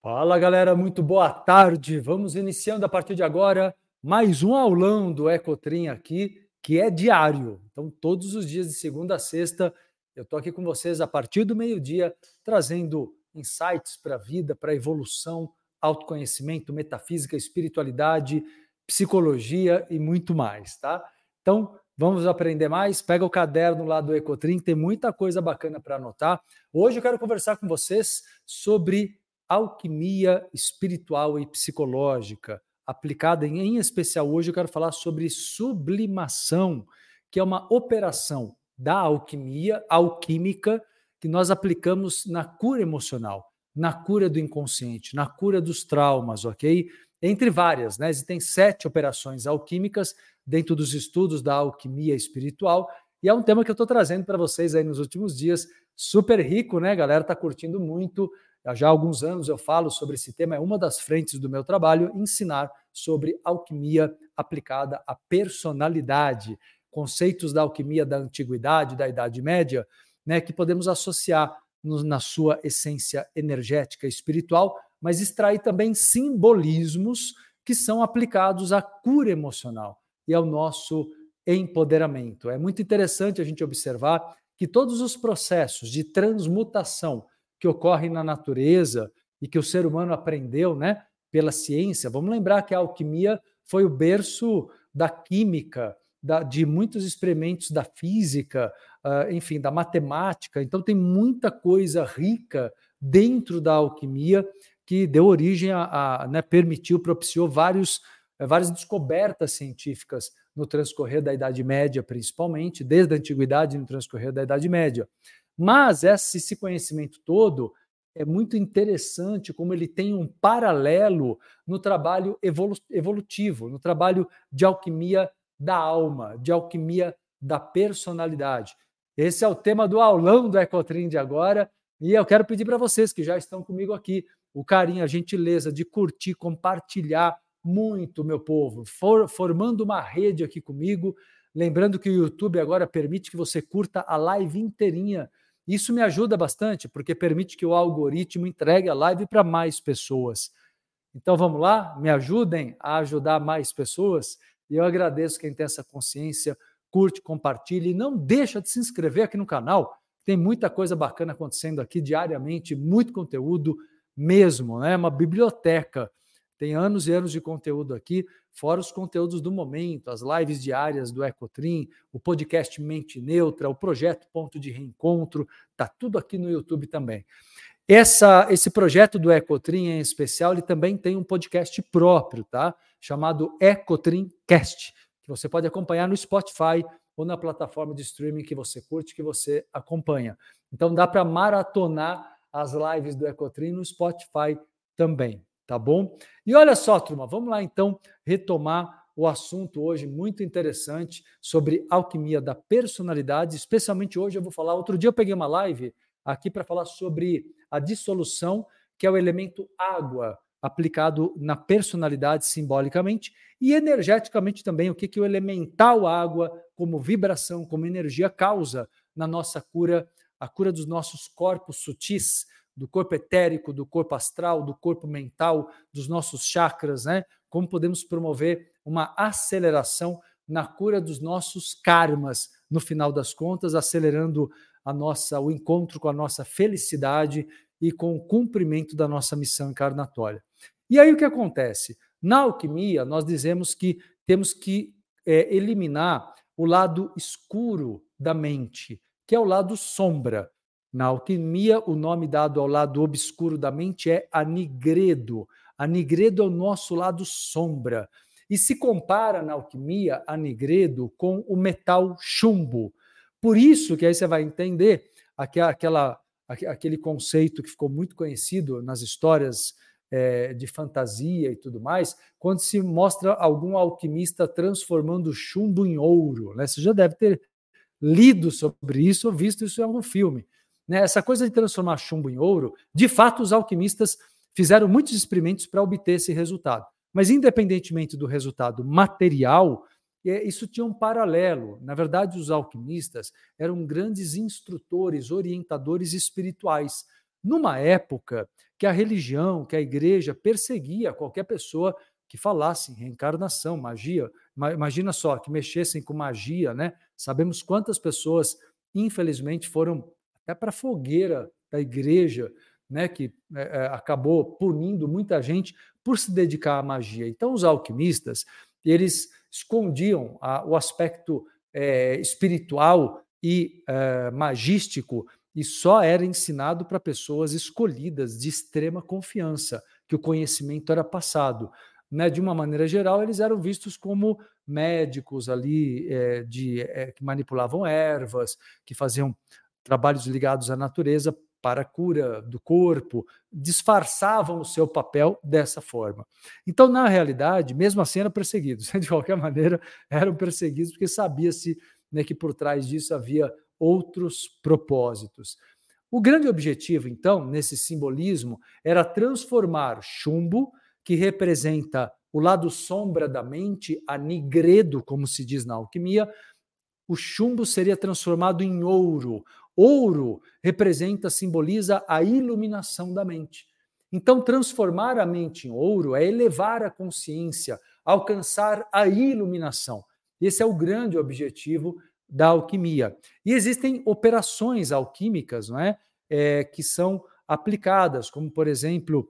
Fala galera, muito boa tarde. Vamos iniciando a partir de agora mais um aulão do Ecotrim aqui, que é diário. Então, todos os dias de segunda a sexta, eu estou aqui com vocês a partir do meio-dia, trazendo insights para a vida, para a evolução, autoconhecimento, metafísica, espiritualidade, psicologia e muito mais, tá? Então, vamos aprender mais. Pega o caderno lá do Ecotrim, tem muita coisa bacana para anotar. Hoje eu quero conversar com vocês sobre alquimia espiritual e psicológica, aplicada em, em especial hoje eu quero falar sobre sublimação, que é uma operação da alquimia, alquímica, que nós aplicamos na cura emocional, na cura do inconsciente, na cura dos traumas, ok? Entre várias, né? Existem sete operações alquímicas dentro dos estudos da alquimia espiritual, e é um tema que eu estou trazendo para vocês aí nos últimos dias, super rico, né? A galera está curtindo muito. Já há alguns anos eu falo sobre esse tema, é uma das frentes do meu trabalho, ensinar sobre alquimia aplicada à personalidade, conceitos da alquimia da antiguidade, da Idade Média, né, que podemos associar no, na sua essência energética e espiritual, mas extrair também simbolismos que são aplicados à cura emocional e ao nosso empoderamento. É muito interessante a gente observar que todos os processos de transmutação que ocorre na natureza e que o ser humano aprendeu, né, pela ciência. Vamos lembrar que a alquimia foi o berço da química, da, de muitos experimentos da física, uh, enfim, da matemática. Então tem muita coisa rica dentro da alquimia que deu origem a, a né, permitiu, propiciou vários, eh, várias descobertas científicas no transcorrer da Idade Média, principalmente, desde a antiguidade no transcorrer da Idade Média. Mas esse, conhecimento todo é muito interessante como ele tem um paralelo no trabalho evolu evolutivo, no trabalho de alquimia da alma, de alquimia da personalidade. Esse é o tema do aulão do Ecotrim de agora, e eu quero pedir para vocês que já estão comigo aqui o carinho, a gentileza de curtir, compartilhar muito, meu povo, for, formando uma rede aqui comigo. Lembrando que o YouTube agora permite que você curta a live inteirinha isso me ajuda bastante, porque permite que o algoritmo entregue a live para mais pessoas. Então vamos lá, me ajudem a ajudar mais pessoas. E eu agradeço quem tem essa consciência, curte, compartilhe e não deixa de se inscrever aqui no canal. Tem muita coisa bacana acontecendo aqui diariamente, muito conteúdo mesmo, né? Uma biblioteca tem anos e anos de conteúdo aqui, fora os conteúdos do momento, as lives diárias do Ecotrim, o podcast Mente Neutra, o projeto Ponto de Reencontro, tá tudo aqui no YouTube também. Essa, esse projeto do Ecotrim em especial, ele também tem um podcast próprio, tá? Chamado Ecotrim Cast, que você pode acompanhar no Spotify ou na plataforma de streaming que você curte, que você acompanha. Então dá para maratonar as lives do Ecotrim no Spotify também tá bom? E olha só, turma, vamos lá então retomar o assunto hoje muito interessante sobre alquimia da personalidade, especialmente hoje eu vou falar, outro dia eu peguei uma live aqui para falar sobre a dissolução, que é o elemento água aplicado na personalidade simbolicamente e energeticamente também, o que, que o elemental água, como vibração, como energia, causa na nossa cura, a cura dos nossos corpos sutis, do corpo etérico, do corpo astral, do corpo mental, dos nossos chakras, né? Como podemos promover uma aceleração na cura dos nossos karmas, no final das contas, acelerando a nossa o encontro com a nossa felicidade e com o cumprimento da nossa missão encarnatória. E aí o que acontece? Na alquimia, nós dizemos que temos que é, eliminar o lado escuro da mente, que é o lado sombra. Na alquimia, o nome dado ao lado obscuro da mente é anigredo. Anigredo é o nosso lado sombra. E se compara na alquimia anigredo com o metal chumbo. Por isso que aí você vai entender aquela, aquele conceito que ficou muito conhecido nas histórias é, de fantasia e tudo mais, quando se mostra algum alquimista transformando chumbo em ouro. Né? Você já deve ter lido sobre isso ou visto isso em algum filme. Né? Essa coisa de transformar chumbo em ouro, de fato, os alquimistas fizeram muitos experimentos para obter esse resultado. Mas, independentemente do resultado material, é, isso tinha um paralelo. Na verdade, os alquimistas eram grandes instrutores, orientadores espirituais. numa época que a religião, que a igreja perseguia qualquer pessoa que falasse reencarnação, magia. Imagina só, que mexessem com magia, né? Sabemos quantas pessoas, infelizmente, foram até para a fogueira da igreja, né? Que é, acabou punindo muita gente por se dedicar à magia. Então, os alquimistas, eles escondiam a, o aspecto é, espiritual e é, magístico e só era ensinado para pessoas escolhidas de extrema confiança, que o conhecimento era passado né, de uma maneira geral, eles eram vistos como médicos ali é, de, é, que manipulavam ervas, que faziam trabalhos ligados à natureza para a cura do corpo, disfarçavam o seu papel dessa forma. Então, na realidade, mesmo assim, eram perseguidos. De qualquer maneira, eram perseguidos porque sabia-se né, que por trás disso havia outros propósitos. O grande objetivo, então, nesse simbolismo, era transformar chumbo que representa o lado sombra da mente, a nigredo, como se diz na alquimia, o chumbo seria transformado em ouro. Ouro representa, simboliza a iluminação da mente. Então, transformar a mente em ouro é elevar a consciência, alcançar a iluminação. Esse é o grande objetivo da alquimia. E existem operações alquímicas não é? é que são aplicadas, como, por exemplo,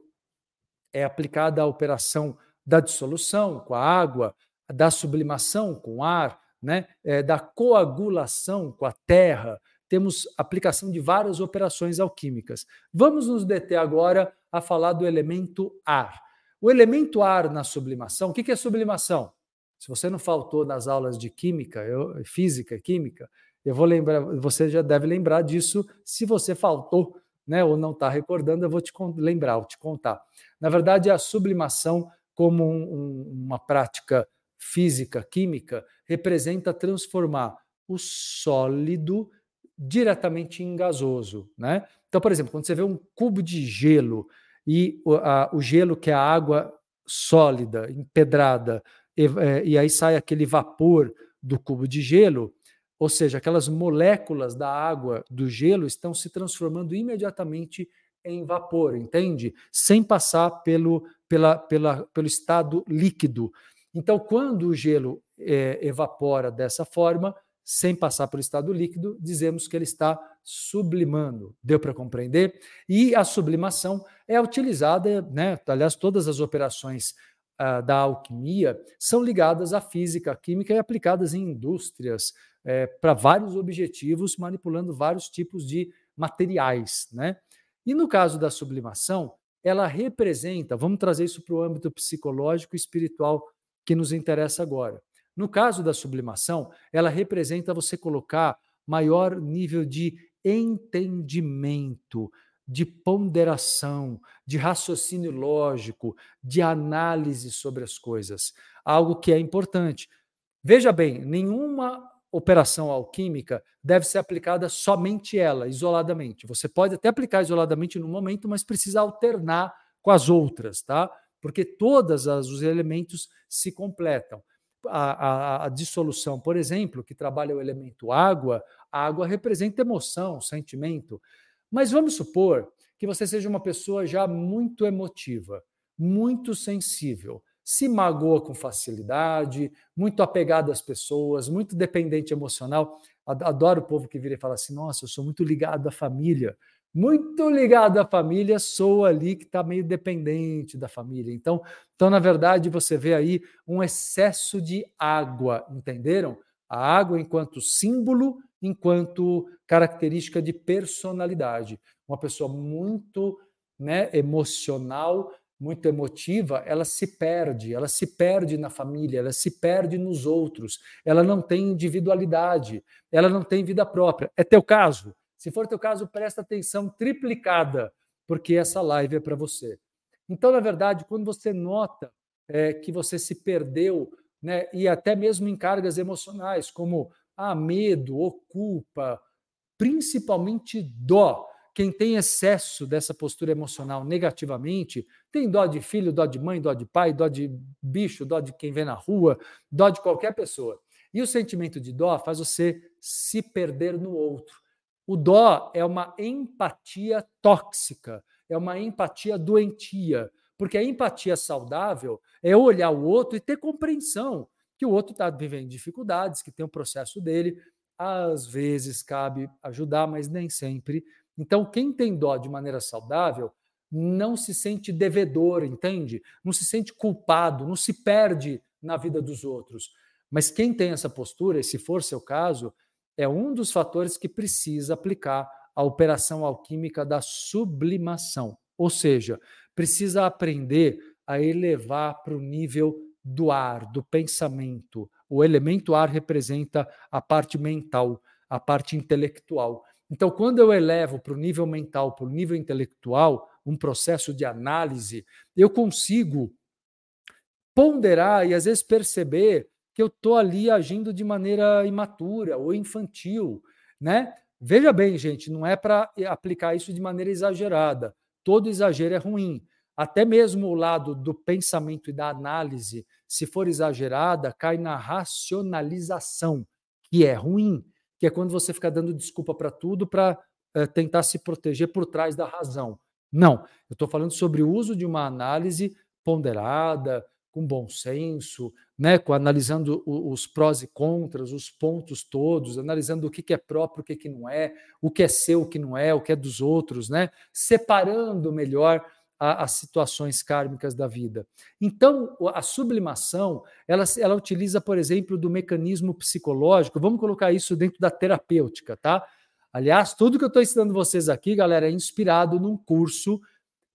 é aplicada a operação da dissolução com a água, da sublimação com o ar, né? É, da coagulação com a terra. Temos aplicação de várias operações alquímicas. Vamos nos deter agora a falar do elemento ar. O elemento ar na sublimação, o que é sublimação? Se você não faltou nas aulas de química, eu, física e química, eu vou lembrar, você já deve lembrar disso se você faltou né, ou não está recordando, eu vou te lembrar, vou te contar. Na verdade, a sublimação, como um, um, uma prática física, química, representa transformar o sólido diretamente em gasoso. Né? Então, por exemplo, quando você vê um cubo de gelo e o, a, o gelo, que é a água sólida, empedrada, e, é, e aí sai aquele vapor do cubo de gelo, ou seja, aquelas moléculas da água, do gelo, estão se transformando imediatamente em vapor, entende? Sem passar pelo, pela, pela, pelo estado líquido. Então, quando o gelo é, evapora dessa forma, sem passar pelo estado líquido, dizemos que ele está sublimando. Deu para compreender? E a sublimação é utilizada, né? aliás, todas as operações ah, da alquimia são ligadas à física, à química e aplicadas em indústrias, é, para vários objetivos, manipulando vários tipos de materiais. Né? E no caso da sublimação, ela representa, vamos trazer isso para o âmbito psicológico e espiritual que nos interessa agora. No caso da sublimação, ela representa você colocar maior nível de entendimento, de ponderação, de raciocínio lógico, de análise sobre as coisas, algo que é importante. Veja bem, nenhuma operação alquímica deve ser aplicada somente ela, isoladamente. Você pode até aplicar isoladamente no momento, mas precisa alternar com as outras, tá? Porque todos os elementos se completam. A, a, a, dissolução, por exemplo, que trabalha o elemento água, a água representa emoção, sentimento. Mas vamos supor que você seja uma pessoa já muito emotiva, muito sensível se magoa com facilidade, muito apegado às pessoas, muito dependente emocional. Adoro o povo que vira e fala assim: nossa, eu sou muito ligado à família. Muito ligado à família, sou ali que está meio dependente da família. Então, então, na verdade, você vê aí um excesso de água, entenderam? A água enquanto símbolo, enquanto característica de personalidade. Uma pessoa muito né, emocional, muito emotiva, ela se perde, ela se perde na família, ela se perde nos outros, ela não tem individualidade, ela não tem vida própria. É teu caso? Se for teu caso, presta atenção triplicada, porque essa live é para você. Então, na verdade, quando você nota é, que você se perdeu, né, e até mesmo em cargas emocionais, como ah, medo ou culpa, principalmente dó, quem tem excesso dessa postura emocional negativamente, tem dó de filho, dó de mãe, dó de pai, dó de bicho, dó de quem vê na rua, dó de qualquer pessoa. E o sentimento de dó faz você se perder no outro. O dó é uma empatia tóxica, é uma empatia doentia, porque a empatia saudável é olhar o outro e ter compreensão que o outro está vivendo dificuldades, que tem o um processo dele. Às vezes cabe ajudar, mas nem sempre. Então, quem tem dó de maneira saudável não se sente devedor, entende? Não se sente culpado, não se perde na vida dos outros. Mas quem tem essa postura, e se for seu caso, é um dos fatores que precisa aplicar a operação alquímica da sublimação. Ou seja, precisa aprender a elevar para o nível do ar, do pensamento. O elemento ar representa a parte mental, a parte intelectual. Então, quando eu elevo para o nível mental, para o nível intelectual, um processo de análise, eu consigo ponderar e às vezes perceber que eu estou ali agindo de maneira imatura ou infantil, né? Veja bem, gente, não é para aplicar isso de maneira exagerada. Todo exagero é ruim. Até mesmo o lado do pensamento e da análise, se for exagerada, cai na racionalização, que é ruim, que é quando você fica dando desculpa para tudo para é, tentar se proteger por trás da razão. Não, eu estou falando sobre o uso de uma análise ponderada, com bom senso, né, com, analisando os prós e contras, os pontos todos, analisando o que é próprio, o que não é, o que é seu, o que não é, o que é dos outros, né, separando melhor as situações kármicas da vida. Então, a sublimação, ela, ela utiliza, por exemplo, do mecanismo psicológico, vamos colocar isso dentro da terapêutica, tá? Aliás, tudo que eu estou ensinando vocês aqui, galera, é inspirado num curso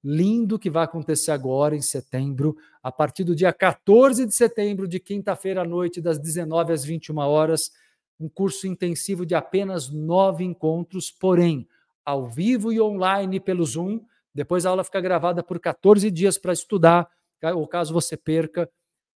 lindo que vai acontecer agora em setembro, a partir do dia 14 de setembro, de quinta-feira à noite, das 19 às 21 horas, um curso intensivo de apenas nove encontros, porém, ao vivo e online pelo Zoom. Depois a aula fica gravada por 14 dias para estudar, ou caso você perca,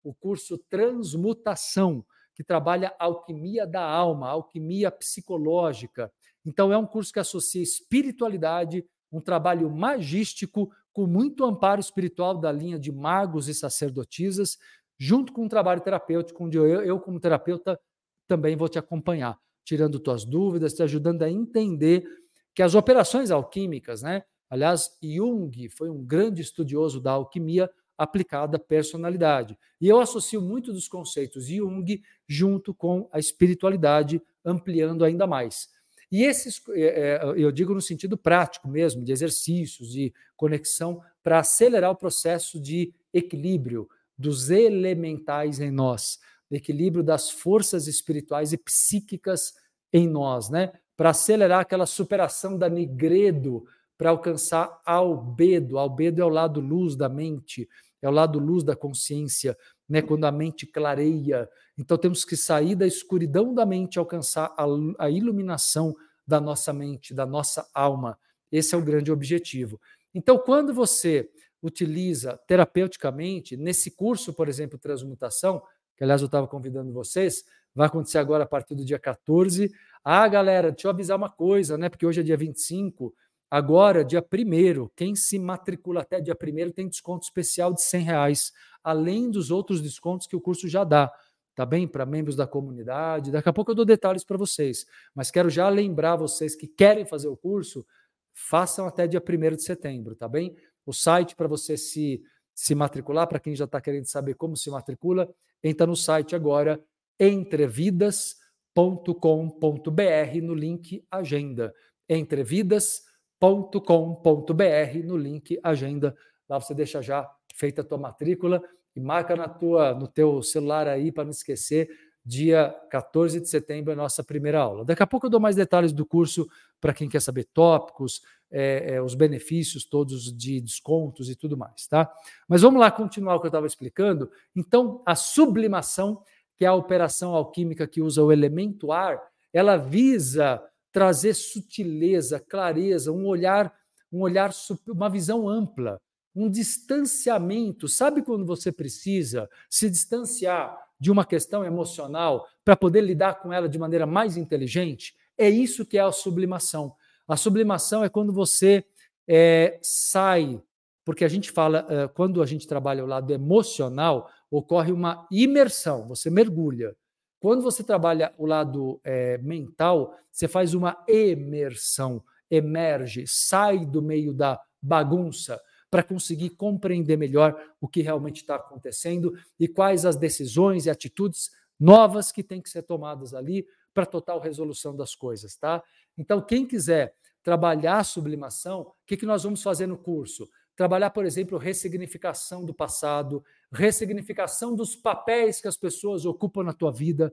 o curso Transmutação, que trabalha alquimia da alma, alquimia psicológica. Então, é um curso que associa espiritualidade um trabalho magístico com muito amparo espiritual da linha de magos e sacerdotisas, junto com um trabalho terapêutico, onde eu, eu como terapeuta, também vou te acompanhar, tirando tuas dúvidas, te ajudando a entender que as operações alquímicas, né? Aliás, Jung foi um grande estudioso da alquimia aplicada à personalidade. E eu associo muito dos conceitos Jung junto com a espiritualidade, ampliando ainda mais. E esses, é, é, eu digo no sentido prático mesmo, de exercícios, de conexão, para acelerar o processo de equilíbrio dos elementais em nós, equilíbrio das forças espirituais e psíquicas em nós, né? Para acelerar aquela superação da nigredo, para alcançar albedo. Albedo é o lado luz da mente, é o lado luz da consciência, né? Quando a mente clareia, então temos que sair da escuridão da mente, alcançar a, a iluminação da nossa mente, da nossa alma. Esse é o grande objetivo. Então, quando você utiliza terapeuticamente, nesse curso, por exemplo, Transmutação, que aliás eu estava convidando vocês, vai acontecer agora a partir do dia 14. Ah, galera, deixa eu avisar uma coisa, né? Porque hoje é dia 25, agora, dia 1 quem se matricula até dia 1 tem desconto especial de 100 reais, além dos outros descontos que o curso já dá tá bem? Para membros da comunidade. Daqui a pouco eu dou detalhes para vocês, mas quero já lembrar vocês que querem fazer o curso, façam até dia 1 de setembro, tá bem? O site para você se, se matricular, para quem já está querendo saber como se matricula, entra no site agora, entrevidas.com.br, no link Agenda. Entrevidas.com.br, no link Agenda. Lá você deixa já feita a tua matrícula e marca na tua, no teu celular aí para não esquecer, dia 14 de setembro é nossa primeira aula. Daqui a pouco eu dou mais detalhes do curso para quem quer saber tópicos, é, é, os benefícios todos de descontos e tudo mais, tá? Mas vamos lá continuar o que eu estava explicando. Então, a sublimação, que é a operação alquímica que usa o elemento ar, ela visa trazer sutileza, clareza, um olhar, um olhar, uma visão ampla um distanciamento. Sabe quando você precisa se distanciar de uma questão emocional para poder lidar com ela de maneira mais inteligente? É isso que é a sublimação. A sublimação é quando você é, sai, porque a gente fala, é, quando a gente trabalha o lado emocional, ocorre uma imersão, você mergulha. Quando você trabalha o lado é, mental, você faz uma emersão, emerge, sai do meio da bagunça para conseguir compreender melhor o que realmente está acontecendo e quais as decisões e atitudes novas que têm que ser tomadas ali para total resolução das coisas, tá? Então, quem quiser trabalhar a sublimação, o que, que nós vamos fazer no curso? Trabalhar, por exemplo, ressignificação do passado, ressignificação dos papéis que as pessoas ocupam na tua vida,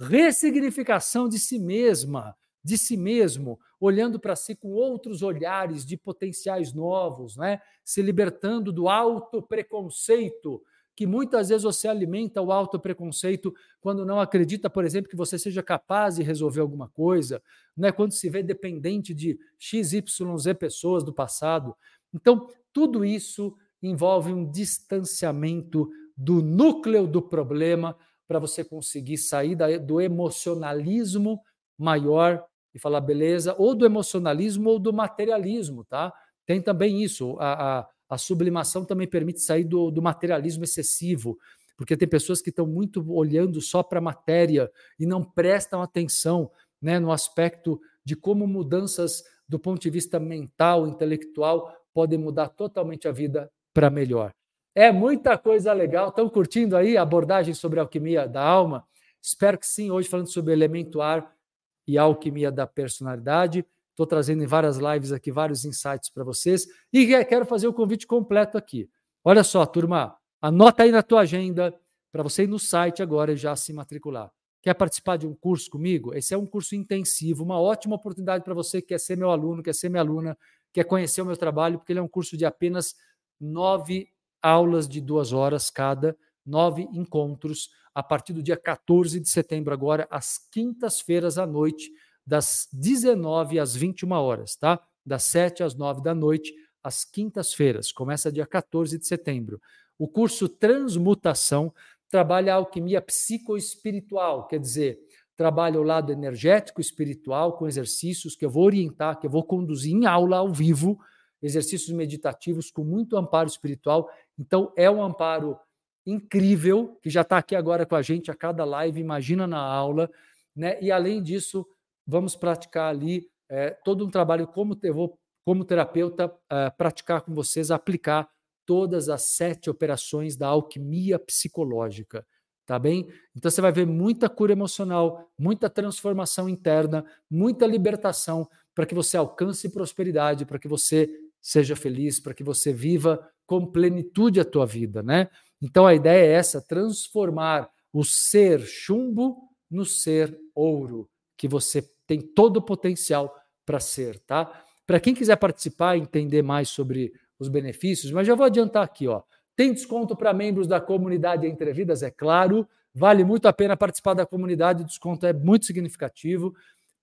ressignificação de si mesma, de si mesmo, olhando para si com outros olhares de potenciais novos, né? se libertando do auto preconceito que muitas vezes você alimenta o alto preconceito quando não acredita, por exemplo, que você seja capaz de resolver alguma coisa, né? quando se vê dependente de XYZ pessoas do passado. Então, tudo isso envolve um distanciamento do núcleo do problema para você conseguir sair do emocionalismo maior e falar beleza, ou do emocionalismo ou do materialismo, tá? Tem também isso, a, a a sublimação também permite sair do, do materialismo excessivo, porque tem pessoas que estão muito olhando só para a matéria e não prestam atenção né, no aspecto de como mudanças do ponto de vista mental, intelectual, podem mudar totalmente a vida para melhor. É muita coisa legal. Estão curtindo aí a abordagem sobre a alquimia da alma? Espero que sim. Hoje falando sobre o elemento ar e alquimia da personalidade. Estou trazendo em várias lives aqui vários insights para vocês e quero fazer o convite completo aqui. Olha só, turma, anota aí na tua agenda para você ir no site agora e já se matricular. Quer participar de um curso comigo? Esse é um curso intensivo, uma ótima oportunidade para você que quer ser meu aluno, quer ser minha aluna, quer conhecer o meu trabalho, porque ele é um curso de apenas nove aulas de duas horas cada, nove encontros, a partir do dia 14 de setembro, agora, às quintas-feiras à noite das 19 às 21 horas, tá? Das 7 às 9 da noite, às quintas-feiras. Começa dia 14 de setembro. O curso Transmutação trabalha a alquimia psicoespiritual, quer dizer, trabalha o lado energético espiritual com exercícios que eu vou orientar, que eu vou conduzir em aula ao vivo, exercícios meditativos com muito amparo espiritual. Então, é um amparo incrível que já está aqui agora com a gente a cada live, imagina na aula, né? E além disso, vamos praticar ali é, todo um trabalho como eu vou, como terapeuta, é, praticar com vocês, aplicar todas as sete operações da alquimia psicológica, tá bem? Então você vai ver muita cura emocional, muita transformação interna, muita libertação para que você alcance prosperidade, para que você seja feliz, para que você viva com plenitude a tua vida, né? Então a ideia é essa, transformar o ser chumbo no ser ouro, que você tem todo o potencial para ser, tá? Para quem quiser participar e entender mais sobre os benefícios, mas já vou adiantar aqui, ó. Tem desconto para membros da comunidade Entre Vidas, é claro. Vale muito a pena participar da comunidade, o desconto é muito significativo.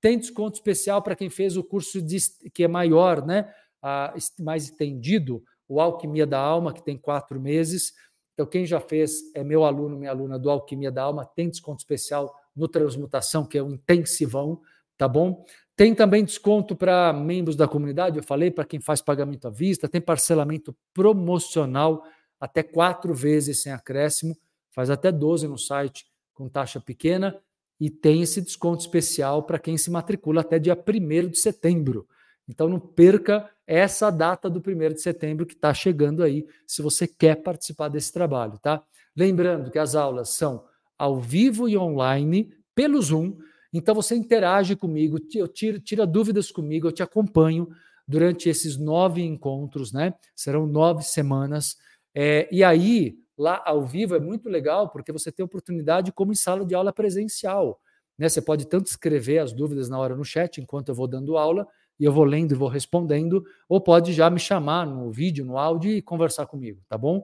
Tem desconto especial para quem fez o curso de, que é maior, né? Ah, mais estendido, o Alquimia da Alma, que tem quatro meses. Então, quem já fez, é meu aluno, minha aluna do Alquimia da Alma, tem desconto especial no Transmutação, que é um intensivão tá bom? Tem também desconto para membros da comunidade, eu falei, para quem faz pagamento à vista, tem parcelamento promocional até quatro vezes sem acréscimo, faz até 12 no site com taxa pequena, e tem esse desconto especial para quem se matricula até dia 1 de setembro. Então não perca essa data do 1 de setembro que está chegando aí, se você quer participar desse trabalho, tá? Lembrando que as aulas são ao vivo e online pelo Zoom então você interage comigo, eu tiro, tira dúvidas comigo, eu te acompanho durante esses nove encontros, né? Serão nove semanas. É, e aí, lá ao vivo é muito legal, porque você tem oportunidade como em sala de aula presencial. Né? Você pode tanto escrever as dúvidas na hora no chat, enquanto eu vou dando aula, e eu vou lendo e vou respondendo, ou pode já me chamar no vídeo, no áudio e conversar comigo, tá bom?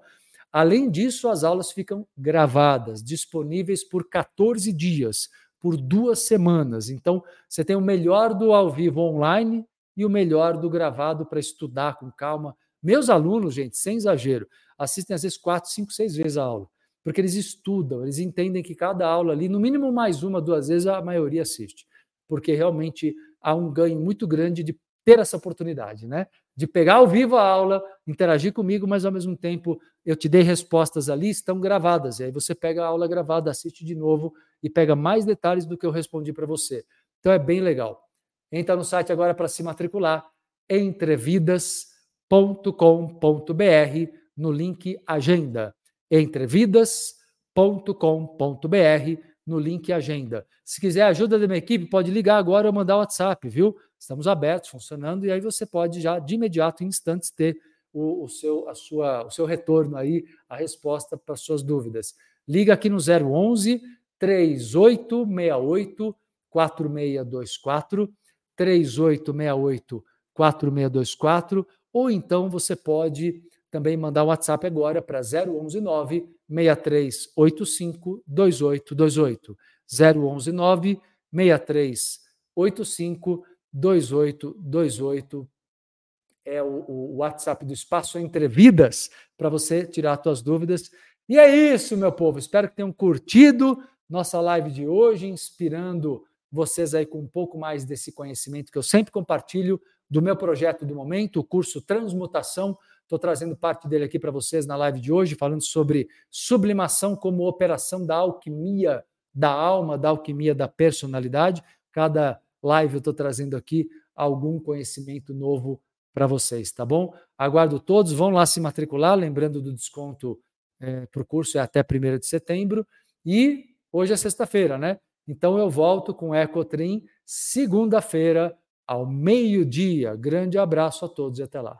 Além disso, as aulas ficam gravadas, disponíveis por 14 dias por duas semanas. Então, você tem o melhor do ao vivo online e o melhor do gravado para estudar com calma. Meus alunos, gente, sem exagero, assistem às vezes quatro, cinco, seis vezes a aula, porque eles estudam, eles entendem que cada aula ali, no mínimo mais uma, duas vezes, a maioria assiste, porque realmente há um ganho muito grande de ter essa oportunidade, né? De pegar ao vivo a aula, interagir comigo, mas ao mesmo tempo eu te dei respostas ali, estão gravadas. E aí você pega a aula gravada, assiste de novo e pega mais detalhes do que eu respondi para você. Então é bem legal. Entra no site agora para se matricular, entrevidas.com.br, no link Agenda. entrevidas.com.br, no link Agenda. Se quiser ajuda da minha equipe, pode ligar agora ou mandar o WhatsApp, viu? Estamos abertos, funcionando, e aí você pode já de imediato, em instantes, ter o, o, seu, a sua, o seu retorno aí, a resposta para as suas dúvidas. Liga aqui no 011 3868 4624 3868 4624 ou então você pode também mandar um WhatsApp agora para 0119 6385 2828 0119 6385 2828 é o, o WhatsApp do Espaço Entre Vidas para você tirar suas dúvidas. E é isso, meu povo. Espero que tenham curtido nossa live de hoje, inspirando vocês aí com um pouco mais desse conhecimento que eu sempre compartilho do meu projeto do momento, o curso Transmutação. Estou trazendo parte dele aqui para vocês na live de hoje, falando sobre sublimação como operação da alquimia da alma, da alquimia da personalidade. Cada live eu estou trazendo aqui algum conhecimento novo para vocês, tá bom? Aguardo todos, vão lá se matricular, lembrando do desconto é, para o curso, é até 1 de setembro. E hoje é sexta-feira, né? Então eu volto com Ecotrim segunda-feira, ao meio-dia. Grande abraço a todos e até lá.